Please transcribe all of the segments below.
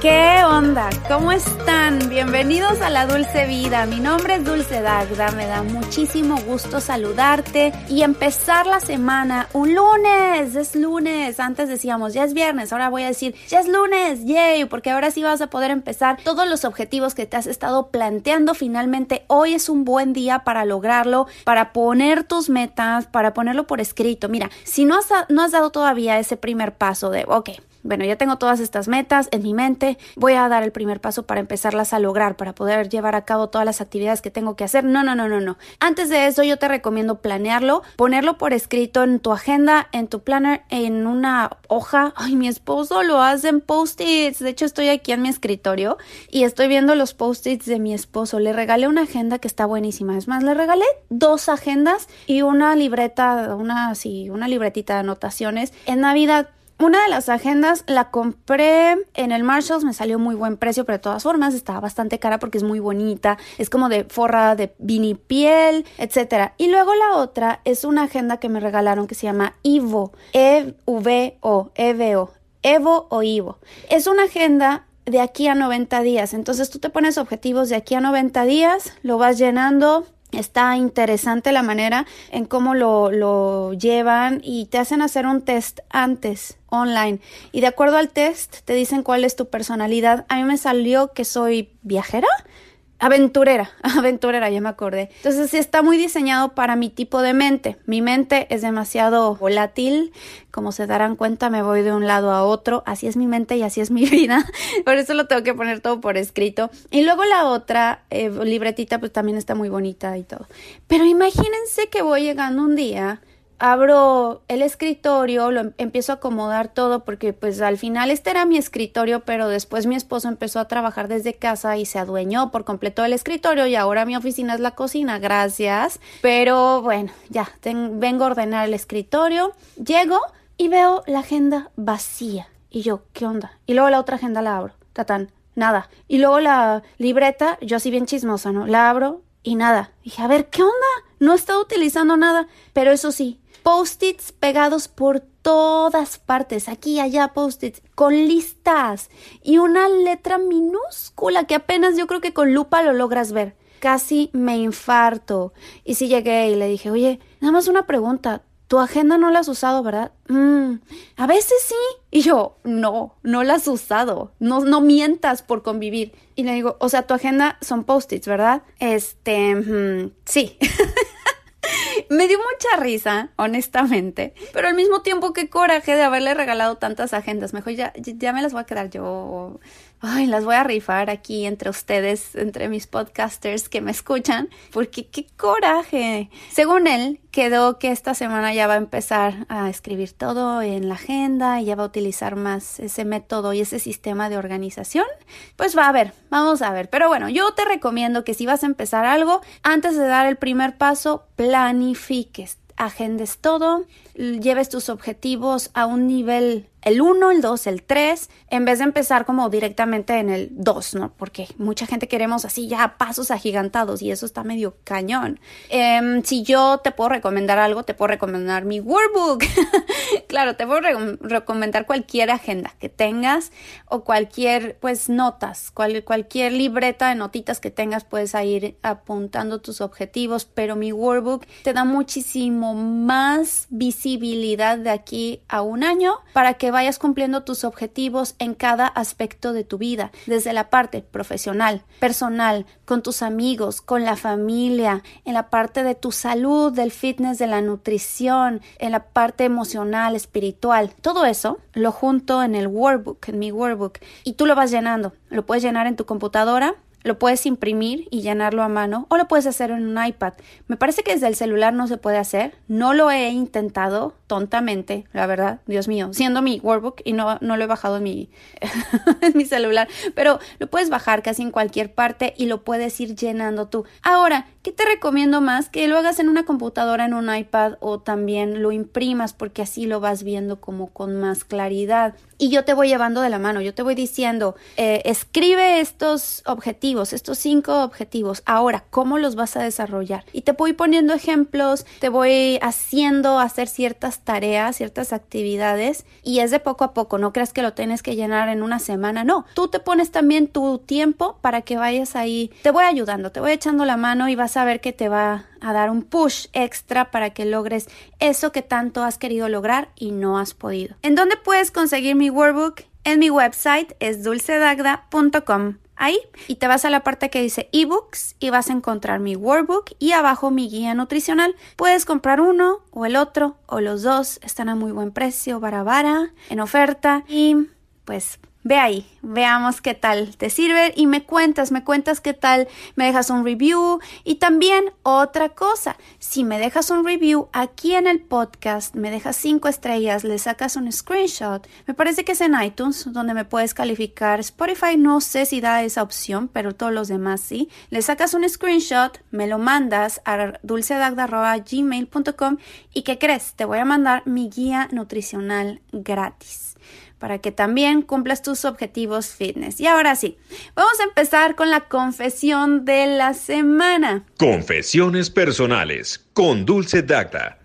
¿Qué onda? ¿Cómo están? Bienvenidos a la Dulce Vida. Mi nombre es Dulce Dagda. Me da muchísimo gusto saludarte y empezar la semana un lunes. Es lunes. Antes decíamos ya es viernes. Ahora voy a decir ya es lunes. Yay. Porque ahora sí vas a poder empezar todos los objetivos que te has estado planteando. Finalmente, hoy es un buen día para lograrlo, para poner tus metas, para ponerlo por escrito. Mira, si no has, no has dado todavía ese primer paso de, ok, bueno, ya tengo todas estas metas en mi mente, voy a dar el primer paso para empezarlas a lograr, para poder llevar a cabo todas las actividades que tengo que hacer. No, no, no, no, no. Antes de eso yo te recomiendo planearlo, ponerlo por escrito en tu agenda, en tu planner, en una hoja. Ay, mi esposo lo hace en post-its. De hecho, estoy aquí en mi escritorio y estoy viendo los post-its de mi esposo. Le regalé una agenda que está buenísima. Es más, le regalé dos agendas y una libreta, una, sí, una libretita de anotaciones. En Navidad una de las agendas la compré en el Marshalls, me salió muy buen precio, pero de todas formas estaba bastante cara porque es muy bonita, es como de forra de vinipiel, etcétera. Y luego la otra es una agenda que me regalaron que se llama Ivo, E-V-O, E-V-O, Evo o Ivo. Es una agenda de aquí a 90 días, entonces tú te pones objetivos de aquí a 90 días, lo vas llenando Está interesante la manera en cómo lo, lo, llevan y te hacen hacer un test antes online y de acuerdo al test te dicen cuál es tu personalidad. A mí me salió que soy viajera, aventurera, aventurera, ya me acordé. Entonces sí está muy diseñado para mi tipo de mente. Mi mente es demasiado volátil, como se darán cuenta me voy de un lado a otro, así es mi mente y así es mi vida, por eso lo tengo que poner todo por escrito. Y luego la otra eh, libretita pues también está muy bonita y todo. Pero imagínense que voy llegando un día abro el escritorio, lo em, empiezo a acomodar todo porque pues al final este era mi escritorio, pero después mi esposo empezó a trabajar desde casa y se adueñó por completo del escritorio y ahora mi oficina es la cocina, gracias. Pero bueno, ya, vengo a ordenar el escritorio, llego y veo la agenda vacía. Y yo, ¿qué onda? Y luego la otra agenda la abro, tatán, nada. Y luego la libreta, yo así bien chismosa, ¿no? La abro y nada. Dije, a ver, ¿qué onda? No he estado utilizando nada. Pero eso sí, post-its pegados por todas partes, aquí y allá post-its, con listas y una letra minúscula que apenas yo creo que con lupa lo logras ver. Casi me infarto. Y sí llegué y le dije, oye, nada más una pregunta. Tu agenda no la has usado, ¿verdad? Mm, a veces sí. Y yo, no, no la has usado. No, no mientas por convivir. Y le digo, o sea, tu agenda son post-its, ¿verdad? Este, mm, sí. Me dio mucha risa, honestamente, pero al mismo tiempo qué coraje de haberle regalado tantas agendas. Mejor ya, ya me las voy a quedar yo ay, las voy a rifar aquí entre ustedes, entre mis podcasters que me escuchan, porque qué coraje. Según él, quedó que esta semana ya va a empezar a escribir todo en la agenda y ya va a utilizar más ese método y ese sistema de organización. Pues va a ver, vamos a ver. Pero bueno, yo te recomiendo que si vas a empezar algo, antes de dar el primer paso, planifiques agendes todo, lleves tus objetivos a un nivel el 1, el 2, el 3, en vez de empezar como directamente en el 2, ¿no? Porque mucha gente queremos así ya pasos agigantados y eso está medio cañón. Em, si yo te puedo recomendar algo, te puedo recomendar mi workbook. claro, te puedo recomendar cualquier agenda que tengas o cualquier, pues, notas, cualquier libreta de notitas que tengas, puedes ir apuntando tus objetivos, pero mi workbook te da muchísimo más visibilidad de aquí a un año para que vayas cumpliendo tus objetivos en cada aspecto de tu vida, desde la parte profesional, personal, con tus amigos, con la familia, en la parte de tu salud, del fitness, de la nutrición, en la parte emocional, espiritual. Todo eso lo junto en el workbook, en mi workbook, y tú lo vas llenando. Lo puedes llenar en tu computadora lo puedes imprimir y llenarlo a mano o lo puedes hacer en un iPad. Me parece que desde el celular no se puede hacer. No lo he intentado tontamente, la verdad, Dios mío, siendo mi workbook y no, no lo he bajado en mi, en mi celular, pero lo puedes bajar casi en cualquier parte y lo puedes ir llenando tú. Ahora, ¿qué te recomiendo más? Que lo hagas en una computadora, en un iPad o también lo imprimas porque así lo vas viendo como con más claridad. Y yo te voy llevando de la mano, yo te voy diciendo, eh, escribe estos objetivos, estos cinco objetivos. Ahora, ¿cómo los vas a desarrollar? Y te voy poniendo ejemplos, te voy haciendo hacer ciertas tareas, ciertas actividades y es de poco a poco, no creas que lo tienes que llenar en una semana, no, tú te pones también tu tiempo para que vayas ahí, te voy ayudando, te voy echando la mano y vas a ver que te va a dar un push extra para que logres eso que tanto has querido lograr y no has podido. ¿En dónde puedes conseguir mi workbook? En mi website es dulcedagda.com. Ahí y te vas a la parte que dice ebooks y vas a encontrar mi workbook y abajo mi guía nutricional. Puedes comprar uno o el otro o los dos. Están a muy buen precio, vara en oferta y pues Ve ahí, veamos qué tal te sirve y me cuentas, me cuentas qué tal, me dejas un review. Y también otra cosa, si me dejas un review aquí en el podcast, me dejas cinco estrellas, le sacas un screenshot, me parece que es en iTunes donde me puedes calificar, Spotify no sé si da esa opción, pero todos los demás sí, le sacas un screenshot, me lo mandas a dulcedagda.gmail.com y ¿qué crees? Te voy a mandar mi guía nutricional gratis para que también cumplas tus objetivos fitness. Y ahora sí, vamos a empezar con la confesión de la semana. Confesiones personales con Dulce Dacta.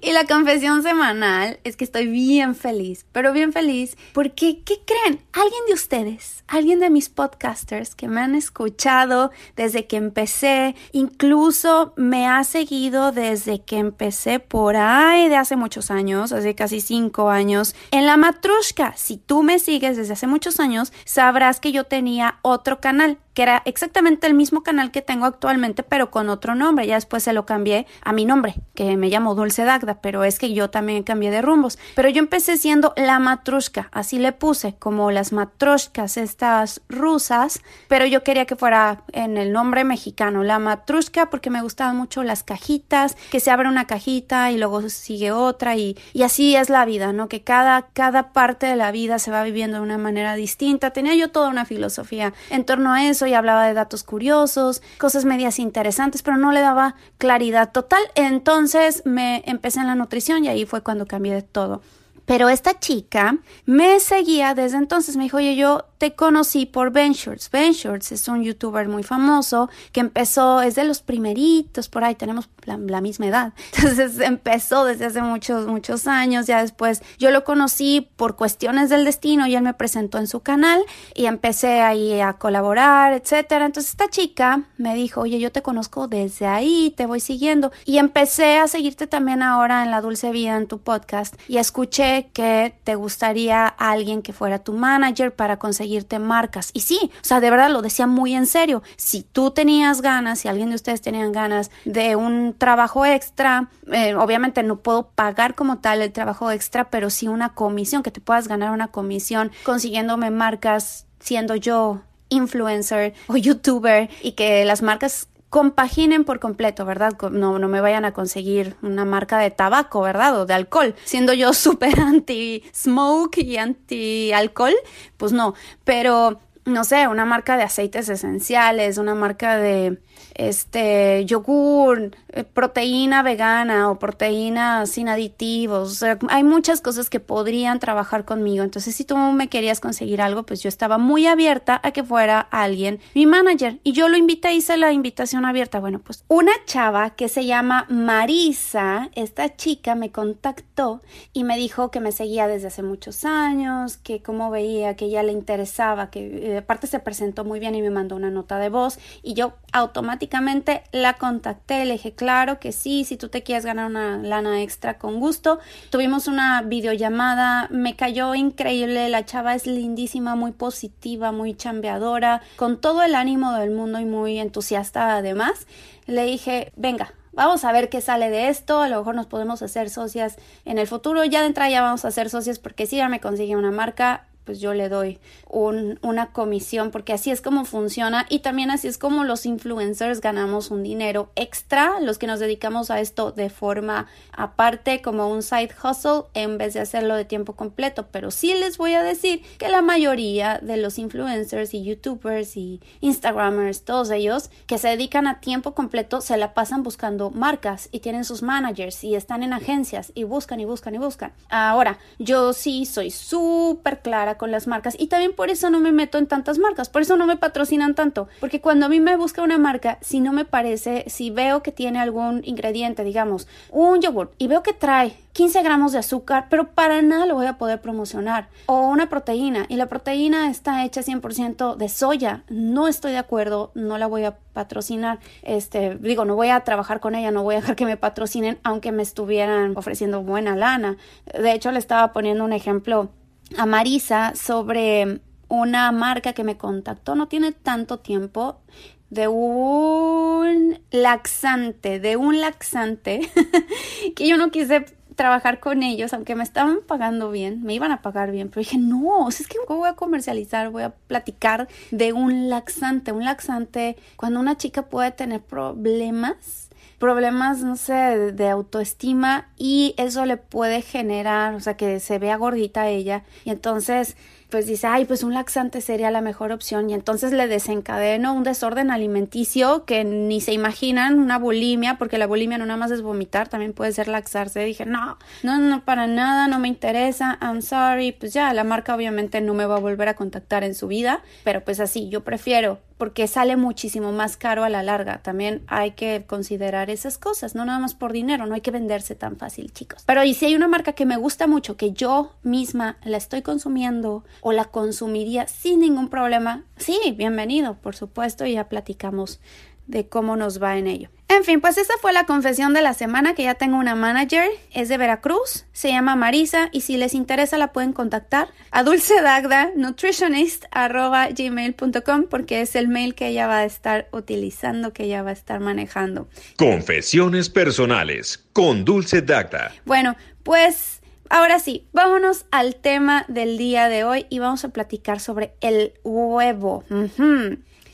Y la confesión semanal es que estoy bien feliz, pero bien feliz porque, ¿qué creen? Alguien de ustedes, alguien de mis podcasters que me han escuchado desde que empecé, incluso me ha seguido desde que empecé por ahí de hace muchos años, hace casi cinco años, en la matrushka. Si tú me sigues desde hace muchos años, sabrás que yo tenía otro canal que era exactamente el mismo canal que tengo actualmente, pero con otro nombre. Ya después se lo cambié a mi nombre, que me llamo Dulce Dagda, pero es que yo también cambié de rumbos. Pero yo empecé siendo la matrushka, así le puse, como las matrushkas estas rusas, pero yo quería que fuera en el nombre mexicano, la matrushka, porque me gustaban mucho las cajitas, que se abre una cajita y luego sigue otra y, y así es la vida, ¿no? Que cada, cada parte de la vida se va viviendo de una manera distinta. Tenía yo toda una filosofía en torno a eso y hablaba de datos curiosos, cosas medias interesantes, pero no le daba claridad total. Entonces me empecé en la nutrición y ahí fue cuando cambié de todo. Pero esta chica me seguía desde entonces. Me dijo, oye, yo te conocí por. Ben Shorts es un youtuber muy famoso que empezó, es de los primeritos, por ahí tenemos la, misma edad. Entonces empezó desde hace muchos, muchos años. Ya después yo lo conocí por cuestiones del destino y él me presentó en su canal y empecé ahí a colaborar, etcétera. Entonces esta chica me dijo, oye, yo te conozco desde ahí, te voy siguiendo. Y empecé a seguirte también ahora en La Dulce Vida, en tu podcast, y escuché que te gustaría alguien que fuera tu manager para conseguir marcas. Y sí, o sea, de verdad lo decía muy en serio. Si tú tenías ganas, si alguien de ustedes tenían ganas de un trabajo extra, eh, obviamente no puedo pagar como tal el trabajo extra, pero sí una comisión, que te puedas ganar una comisión consiguiéndome marcas siendo yo influencer o youtuber y que las marcas compaginen por completo, ¿verdad? No, no me vayan a conseguir una marca de tabaco, ¿verdad? O de alcohol. Siendo yo súper anti-smoke y anti-alcohol, pues no. Pero, no sé, una marca de aceites esenciales, una marca de este yogur, eh, proteína vegana o proteína sin aditivos. Hay muchas cosas que podrían trabajar conmigo. Entonces, si tú me querías conseguir algo, pues yo estaba muy abierta a que fuera alguien mi manager. Y yo lo invité, hice la invitación abierta. Bueno, pues una chava que se llama Marisa, esta chica me contactó y me dijo que me seguía desde hace muchos años, que como veía que ella le interesaba, que eh, aparte se presentó muy bien y me mandó una nota de voz y yo automáticamente la contacté, le dije, claro que sí, si tú te quieres ganar una lana extra con gusto. Tuvimos una videollamada, me cayó increíble, la chava es lindísima, muy positiva, muy chambeadora, con todo el ánimo del mundo y muy entusiasta además. Le dije, venga, vamos a ver qué sale de esto, a lo mejor nos podemos hacer socias en el futuro, ya de entrada ya vamos a ser socias porque si ya me consigue una marca, pues yo le doy un, una comisión porque así es como funciona y también así es como los influencers ganamos un dinero extra, los que nos dedicamos a esto de forma aparte como un side hustle en vez de hacerlo de tiempo completo, pero sí les voy a decir que la mayoría de los influencers y youtubers y instagramers, todos ellos que se dedican a tiempo completo se la pasan buscando marcas y tienen sus managers y están en agencias y buscan y buscan y buscan. Ahora, yo sí soy súper clara con las marcas y también por eso no me meto en tantas marcas, por eso no me patrocinan tanto, porque cuando a mí me busca una marca, si no me parece, si veo que tiene algún ingrediente, digamos, un yogur y veo que trae 15 gramos de azúcar, pero para nada lo voy a poder promocionar. O una proteína, y la proteína está hecha 100% de soya. No estoy de acuerdo, no la voy a patrocinar. Este, digo, no voy a trabajar con ella, no voy a dejar que me patrocinen, aunque me estuvieran ofreciendo buena lana. De hecho, le estaba poniendo un ejemplo a Marisa sobre una marca que me contactó no tiene tanto tiempo de un laxante, de un laxante que yo no quise trabajar con ellos, aunque me estaban pagando bien, me iban a pagar bien, pero dije, no, es que voy a comercializar, voy a platicar de un laxante, un laxante, cuando una chica puede tener problemas, problemas, no sé, de, autoestima y eso le puede generar, o sea, que se vea gordita ella y entonces pues dice, ay, pues un laxante sería la mejor opción y entonces le desencadeno un desorden alimenticio que ni se imaginan, una bulimia, porque la bulimia no nada más es vomitar, también puede ser laxarse. Dije, no, no, no, para nada, no me interesa, I'm sorry, pues ya, la marca obviamente no me va a volver a contactar en su vida, pero pues así, yo prefiero porque sale muchísimo más caro a la larga. También hay que considerar esas cosas, no nada más por dinero, no hay que venderse tan fácil, chicos. Pero y si hay una marca que me gusta mucho, que yo misma la estoy consumiendo o la consumiría sin ningún problema, sí, bienvenido, por supuesto, y ya platicamos de cómo nos va en ello. En fin, pues esa fue la confesión de la semana que ya tengo una manager, es de Veracruz, se llama Marisa y si les interesa la pueden contactar a dulcedagda.nutritionist.gmail.com porque es el mail que ella va a estar utilizando, que ella va a estar manejando. Confesiones personales con Dulce Dagda. Bueno, pues Ahora sí, vámonos al tema del día de hoy y vamos a platicar sobre el huevo.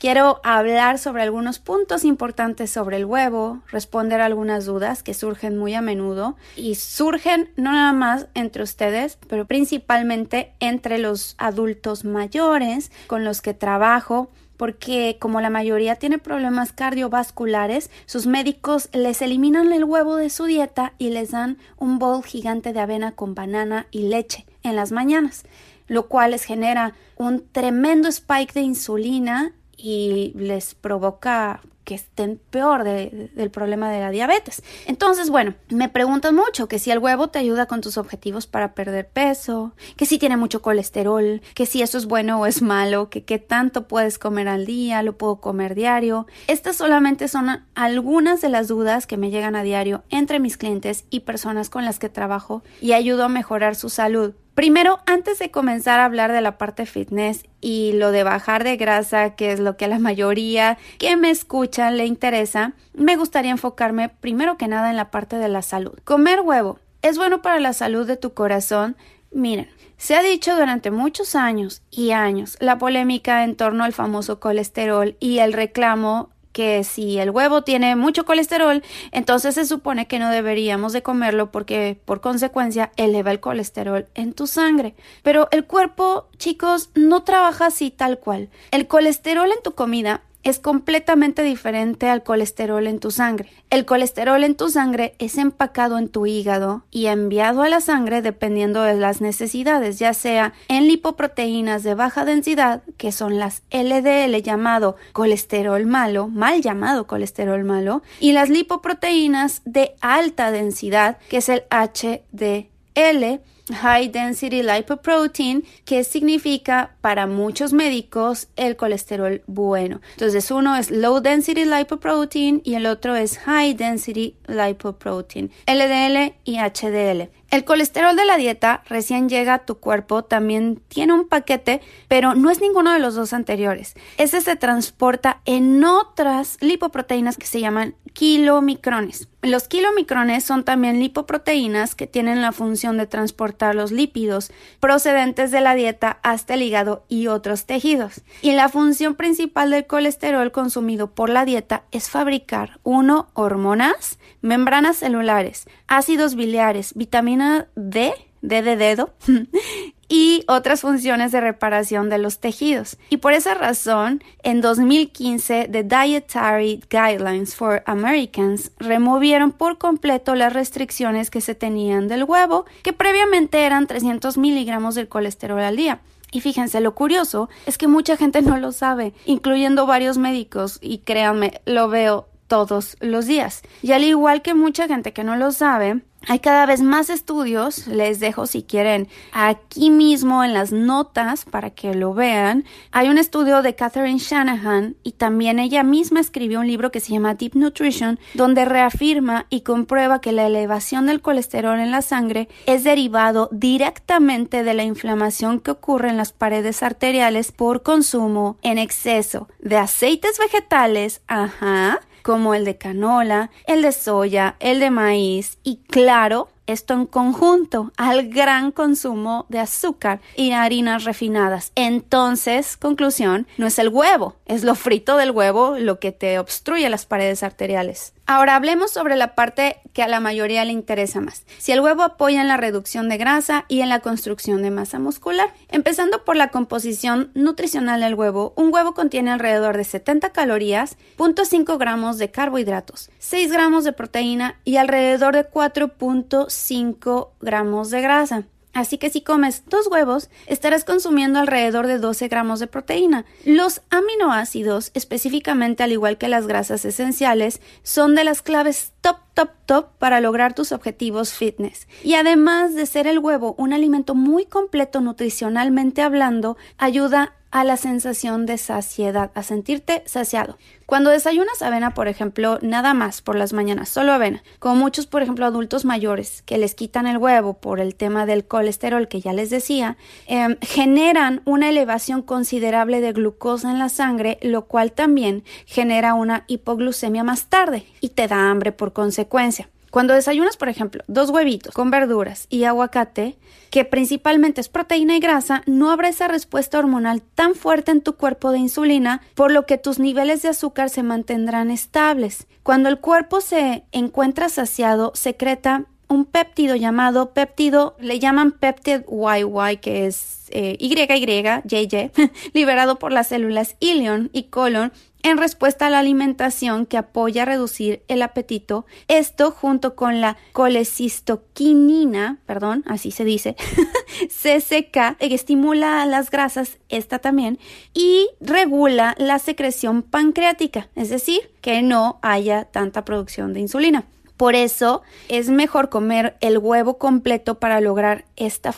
Quiero hablar sobre algunos puntos importantes sobre el huevo, responder algunas dudas que surgen muy a menudo y surgen no nada más entre ustedes, pero principalmente entre los adultos mayores con los que trabajo porque como la mayoría tiene problemas cardiovasculares, sus médicos les eliminan el huevo de su dieta y les dan un bol gigante de avena con banana y leche en las mañanas, lo cual les genera un tremendo spike de insulina y les provoca que estén peor del problema de la diabetes. Entonces, bueno, me preguntan mucho que si el huevo te ayuda con tus objetivos para perder peso, que si tiene mucho colesterol, que si eso es bueno o es malo, que qué tanto puedes comer al día, lo puedo comer diario. Estas solamente son algunas de las dudas que me llegan a diario entre mis clientes y personas con las que trabajo y ayudo a mejorar su salud. Primero, antes de comenzar a hablar de la parte fitness y lo de bajar de grasa, que es lo que a la mayoría que me escucha le interesa, me gustaría enfocarme primero que nada en la parte de la salud. Comer huevo es bueno para la salud de tu corazón. Miren, se ha dicho durante muchos años y años la polémica en torno al famoso colesterol y el reclamo que si el huevo tiene mucho colesterol, entonces se supone que no deberíamos de comerlo porque por consecuencia eleva el colesterol en tu sangre. Pero el cuerpo, chicos, no trabaja así tal cual. El colesterol en tu comida es completamente diferente al colesterol en tu sangre. El colesterol en tu sangre es empacado en tu hígado y enviado a la sangre dependiendo de las necesidades, ya sea en lipoproteínas de baja densidad, que son las LDL llamado colesterol malo, mal llamado colesterol malo, y las lipoproteínas de alta densidad, que es el HDL, High Density Lipoprotein, que significa para muchos médicos el colesterol bueno. Entonces uno es Low Density Lipoprotein y el otro es High Density Lipoprotein, LDL y HDL. El colesterol de la dieta recién llega a tu cuerpo, también tiene un paquete, pero no es ninguno de los dos anteriores. Ese se transporta en otras lipoproteínas que se llaman kilomicrones. Los kilomicrones son también lipoproteínas que tienen la función de transportar los lípidos procedentes de la dieta hasta el hígado y otros tejidos. Y la función principal del colesterol consumido por la dieta es fabricar, uno, hormonas, membranas celulares, ácidos biliares, vitamina D, D de dedo, y otras funciones de reparación de los tejidos. Y por esa razón, en 2015, The Dietary Guidelines for Americans removieron por completo las restricciones que se tenían del huevo, que previamente eran 300 miligramos del colesterol al día. Y fíjense, lo curioso es que mucha gente no lo sabe, incluyendo varios médicos, y créanme, lo veo todos los días. Y al igual que mucha gente que no lo sabe, hay cada vez más estudios, les dejo si quieren aquí mismo en las notas para que lo vean. Hay un estudio de Catherine Shanahan y también ella misma escribió un libro que se llama Deep Nutrition, donde reafirma y comprueba que la elevación del colesterol en la sangre es derivado directamente de la inflamación que ocurre en las paredes arteriales por consumo en exceso de aceites vegetales, ajá, como el de canola, el de soya, el de maíz y claro, esto en conjunto al gran consumo de azúcar y harinas refinadas. Entonces, conclusión, no es el huevo, es lo frito del huevo lo que te obstruye las paredes arteriales. Ahora hablemos sobre la parte que a la mayoría le interesa más. Si el huevo apoya en la reducción de grasa y en la construcción de masa muscular. Empezando por la composición nutricional del huevo, un huevo contiene alrededor de 70 calorías, 0.5 gramos de carbohidratos, 6 gramos de proteína y alrededor de 4.5 gramos de grasa. Así que si comes dos huevos, estarás consumiendo alrededor de 12 gramos de proteína. Los aminoácidos, específicamente al igual que las grasas esenciales, son de las claves top, top, top para lograr tus objetivos fitness. Y además de ser el huevo un alimento muy completo nutricionalmente hablando, ayuda a la sensación de saciedad, a sentirte saciado. Cuando desayunas avena, por ejemplo, nada más por las mañanas, solo avena, como muchos, por ejemplo, adultos mayores que les quitan el huevo por el tema del colesterol que ya les decía, em, generan una elevación considerable de glucosa en la sangre, lo cual también genera una hipoglucemia más tarde y te da hambre por consecuencia. Cuando desayunas, por ejemplo, dos huevitos con verduras y aguacate, que principalmente es proteína y grasa, no habrá esa respuesta hormonal tan fuerte en tu cuerpo de insulina, por lo que tus niveles de azúcar se mantendrán estables. Cuando el cuerpo se encuentra saciado, secreta un péptido llamado péptido, le llaman péptid YY, que es eh, YY, liberado por las células ilion y colon, en respuesta a la alimentación que apoya a reducir el apetito. Esto junto con la colecistoquinina, perdón, así se dice, CCK, que estimula las grasas, esta también, y regula la secreción pancreática, es decir, que no haya tanta producción de insulina. Por eso es mejor comer el huevo completo para lograr esta,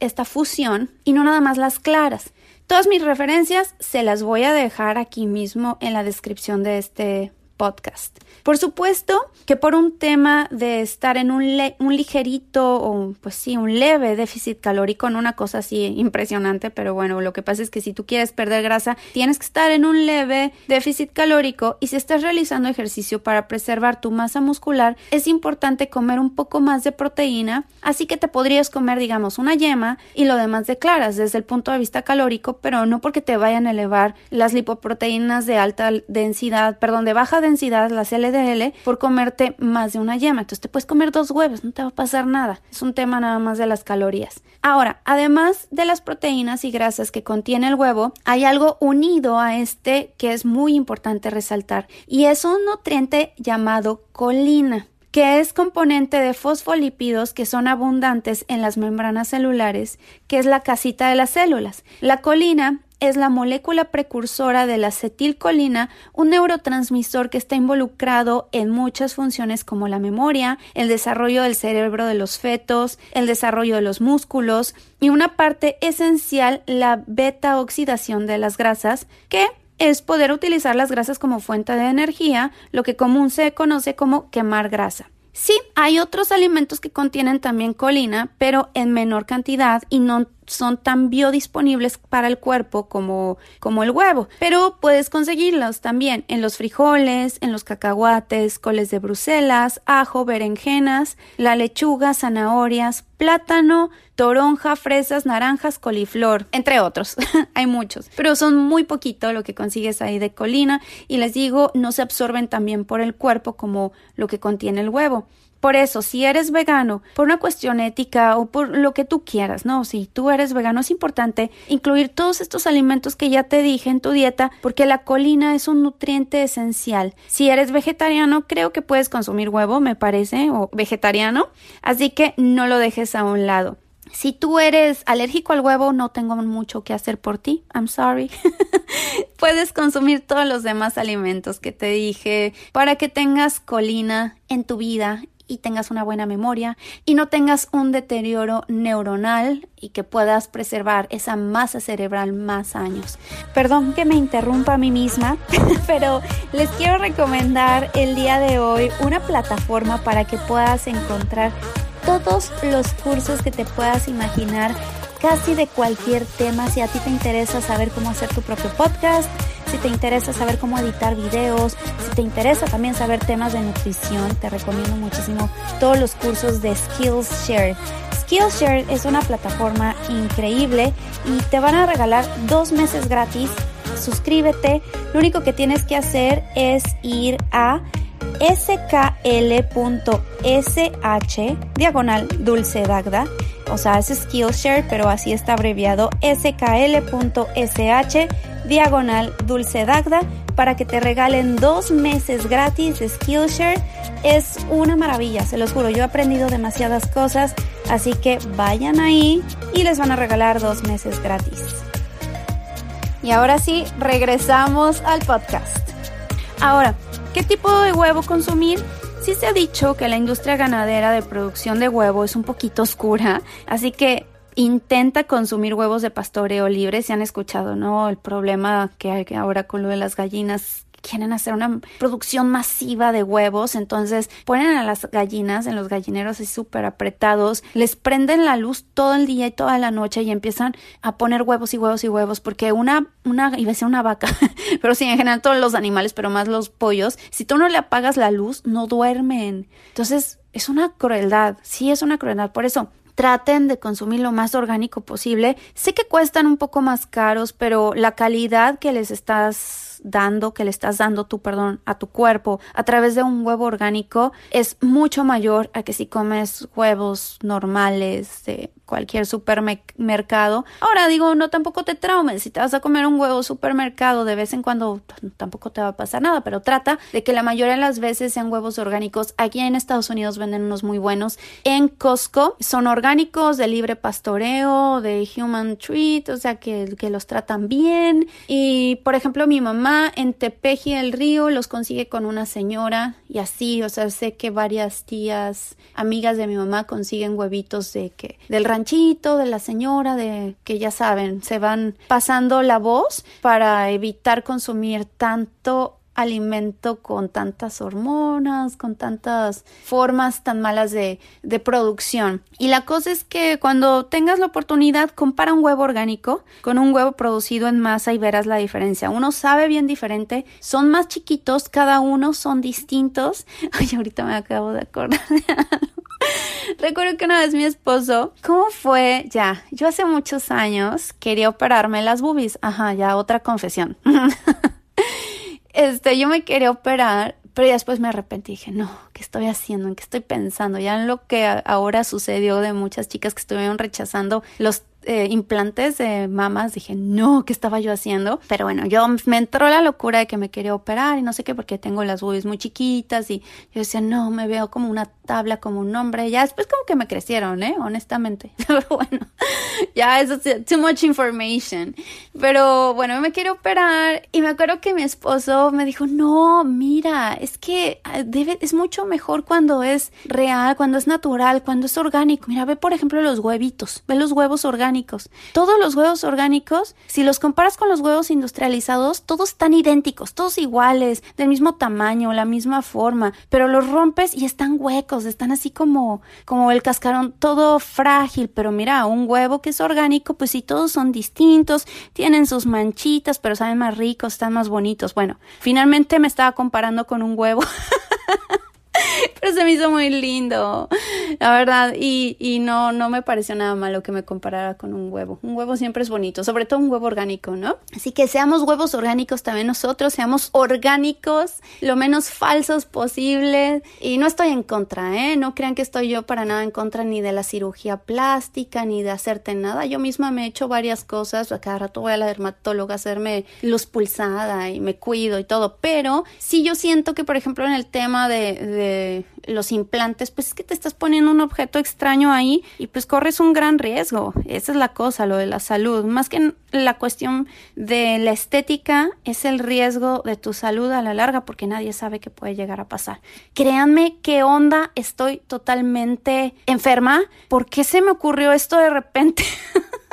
esta fusión y no nada más las claras. Todas mis referencias se las voy a dejar aquí mismo en la descripción de este podcast. Por supuesto que por un tema de estar en un, un ligerito o pues sí, un leve déficit calórico, no una cosa así impresionante, pero bueno, lo que pasa es que si tú quieres perder grasa, tienes que estar en un leve déficit calórico y si estás realizando ejercicio para preservar tu masa muscular, es importante comer un poco más de proteína, así que te podrías comer, digamos, una yema y lo demás de claras desde el punto de vista calórico, pero no porque te vayan a elevar las lipoproteínas de alta densidad, perdón, de baja densidad, las LDL, por comerte más de una yema. Entonces te puedes comer dos huevos, no te va a pasar nada. Es un tema nada más de las calorías. Ahora, además de las proteínas y grasas que contiene el huevo, hay algo unido a este que es muy importante resaltar y es un nutriente llamado colina que es componente de fosfolípidos que son abundantes en las membranas celulares, que es la casita de las células. La colina es la molécula precursora de la acetilcolina, un neurotransmisor que está involucrado en muchas funciones como la memoria, el desarrollo del cerebro de los fetos, el desarrollo de los músculos y una parte esencial, la beta oxidación de las grasas, que es poder utilizar las grasas como fuente de energía, lo que común se conoce como quemar grasa. Sí, hay otros alimentos que contienen también colina, pero en menor cantidad y no son tan biodisponibles para el cuerpo como, como el huevo, pero puedes conseguirlos también en los frijoles, en los cacahuates, coles de Bruselas, ajo, berenjenas, la lechuga, zanahorias, plátano, toronja, fresas, naranjas, coliflor, entre otros. Hay muchos, pero son muy poquito lo que consigues ahí de colina y les digo, no se absorben también por el cuerpo como lo que contiene el huevo. Por eso, si eres vegano, por una cuestión ética o por lo que tú quieras, ¿no? Si tú eres vegano, es importante incluir todos estos alimentos que ya te dije en tu dieta, porque la colina es un nutriente esencial. Si eres vegetariano, creo que puedes consumir huevo, me parece, o vegetariano, así que no lo dejes a un lado. Si tú eres alérgico al huevo, no tengo mucho que hacer por ti. I'm sorry. Puedes consumir todos los demás alimentos que te dije para que tengas colina en tu vida y tengas una buena memoria y no tengas un deterioro neuronal y que puedas preservar esa masa cerebral más años. Perdón que me interrumpa a mí misma, pero les quiero recomendar el día de hoy una plataforma para que puedas encontrar todos los cursos que te puedas imaginar casi de cualquier tema. Si a ti te interesa saber cómo hacer tu propio podcast, si te interesa saber cómo editar videos, si te interesa también saber temas de nutrición, te recomiendo muchísimo todos los cursos de Skillshare. Skillshare es una plataforma increíble y te van a regalar dos meses gratis. Suscríbete. Lo único que tienes que hacer es ir a skl.sh diagonal dulce dagda o sea, es Skillshare, pero así está abreviado skl.sh diagonal dulce dagda para que te regalen dos meses gratis de Skillshare. Es una maravilla, se los juro, yo he aprendido demasiadas cosas, así que vayan ahí y les van a regalar dos meses gratis. Y ahora sí, regresamos al podcast. Ahora, ¿qué tipo de huevo consumir? Sí se ha dicho que la industria ganadera de producción de huevo es un poquito oscura, así que intenta consumir huevos de pastoreo libre. Se han escuchado, ¿no? El problema que hay ahora con lo de las gallinas quieren hacer una producción masiva de huevos, entonces ponen a las gallinas en los gallineros así súper apretados, les prenden la luz todo el día y toda la noche y empiezan a poner huevos y huevos y huevos, porque una, una, iba a ser una vaca, pero sí, en general todos los animales, pero más los pollos, si tú no le apagas la luz, no duermen. Entonces, es una crueldad, sí es una crueldad, por eso traten de consumir lo más orgánico posible. Sé que cuestan un poco más caros, pero la calidad que les estás dando, que le estás dando tu perdón a tu cuerpo a través de un huevo orgánico es mucho mayor a que si comes huevos normales de cualquier supermercado. Ahora digo, no tampoco te traumes, si te vas a comer un huevo supermercado de vez en cuando tampoco te va a pasar nada, pero trata de que la mayoría de las veces sean huevos orgánicos. Aquí en Estados Unidos venden unos muy buenos. En Costco son orgánicos, de libre pastoreo, de human treat, o sea que, que los tratan bien. Y por ejemplo, mi mamá en Tepeji el Río los consigue con una señora y así, o sea, sé que varias tías, amigas de mi mamá consiguen huevitos de que del ranchito, de la señora, de que ya saben, se van pasando la voz para evitar consumir tanto alimento con tantas hormonas, con tantas formas tan malas de, producción. Y la cosa es que cuando tengas la oportunidad, compara un huevo orgánico con un huevo producido en masa y verás la diferencia. Uno sabe bien diferente, son más chiquitos, cada uno son distintos. Ay, ahorita me acabo de acordar. Recuerdo que una vez mi esposo, ¿cómo fue? Ya, yo hace muchos años quería operarme las boobies. Ajá, ya otra confesión. este, yo me quería operar, pero después me arrepentí. Dije, no, ¿qué estoy haciendo? ¿En qué estoy pensando? Ya en lo que ahora sucedió de muchas chicas que estuvieron rechazando los eh, implantes de mamas, dije, no, ¿qué estaba yo haciendo? Pero bueno, yo me entró la locura de que me quería operar y no sé qué, porque tengo las boobies muy chiquitas y yo decía, no, me veo como una tabla, como un hombre. Ya después como que me crecieron, ¿eh? Honestamente. Pero bueno, ya eso es too much information. Pero bueno, me quiero operar y me acuerdo que mi esposo me dijo, no, mira, es que ah, debe, es mucho mejor cuando es real, cuando es natural, cuando es orgánico. Mira, ve por ejemplo los huevitos, ve los huevos orgánicos Todos los huevos orgánicos, si los comparas con los huevos industrializados, todos están idénticos, todos iguales, del mismo tamaño, la misma forma, pero los rompes y están huecos, están así como, como el cascarón, todo frágil, pero mira, un huevo que es orgánico, pues sí, todos son distintos, tienen sus manchitas, pero saben más ricos, están más bonitos. Bueno, finalmente me estaba comparando con un huevo. Pero se me hizo muy lindo, la verdad, y, y no, no me pareció nada malo que me comparara con un huevo. Un huevo siempre es bonito, sobre todo un huevo orgánico, ¿no? Así que seamos huevos orgánicos también nosotros, seamos orgánicos, lo menos falsos posible. Y no estoy en contra, ¿eh? No crean que estoy yo para nada en contra ni de la cirugía plástica, ni de hacerte nada. Yo misma me he hecho varias cosas, a cada rato voy a la dermatóloga a hacerme luz pulsada y me cuido y todo, pero sí yo siento que, por ejemplo, en el tema de los implantes, pues es que te estás poniendo un objeto extraño ahí y pues corres un gran riesgo. Esa es la cosa, lo de la salud. Más que la cuestión de la estética, es el riesgo de tu salud a la larga porque nadie sabe qué puede llegar a pasar. Créanme qué onda, estoy totalmente enferma. ¿Por qué se me ocurrió esto de repente?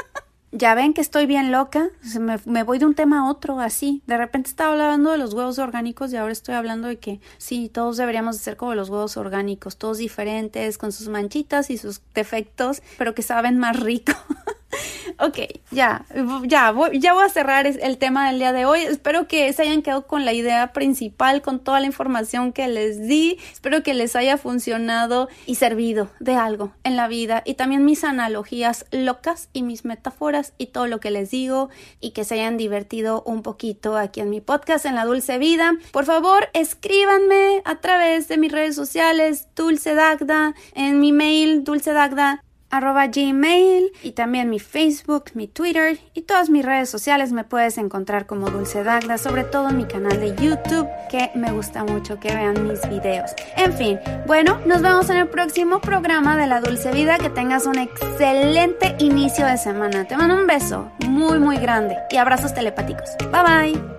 ya ven que estoy bien loca, me, me, voy de un tema a otro así. De repente estaba hablando de los huevos orgánicos y ahora estoy hablando de que sí, todos deberíamos ser como los huevos orgánicos, todos diferentes, con sus manchitas y sus defectos, pero que saben más rico. Ok, ya, ya, ya voy a cerrar el tema del día de hoy. Espero que se hayan quedado con la idea principal, con toda la información que les di. Espero que les haya funcionado y servido de algo en la vida. Y también mis analogías locas y mis metáforas y todo lo que les digo y que se hayan divertido un poquito aquí en mi podcast en la Dulce Vida. Por favor, escríbanme a través de mis redes sociales, Dulce Dagda, en mi mail, dulcedagda arroba gmail y también mi Facebook, mi Twitter y todas mis redes sociales me puedes encontrar como Dulce Dagda, sobre todo en mi canal de YouTube que me gusta mucho que vean mis videos. En fin, bueno, nos vemos en el próximo programa de La Dulce Vida, que tengas un excelente inicio de semana. Te mando un beso muy muy grande y abrazos telepáticos. Bye bye.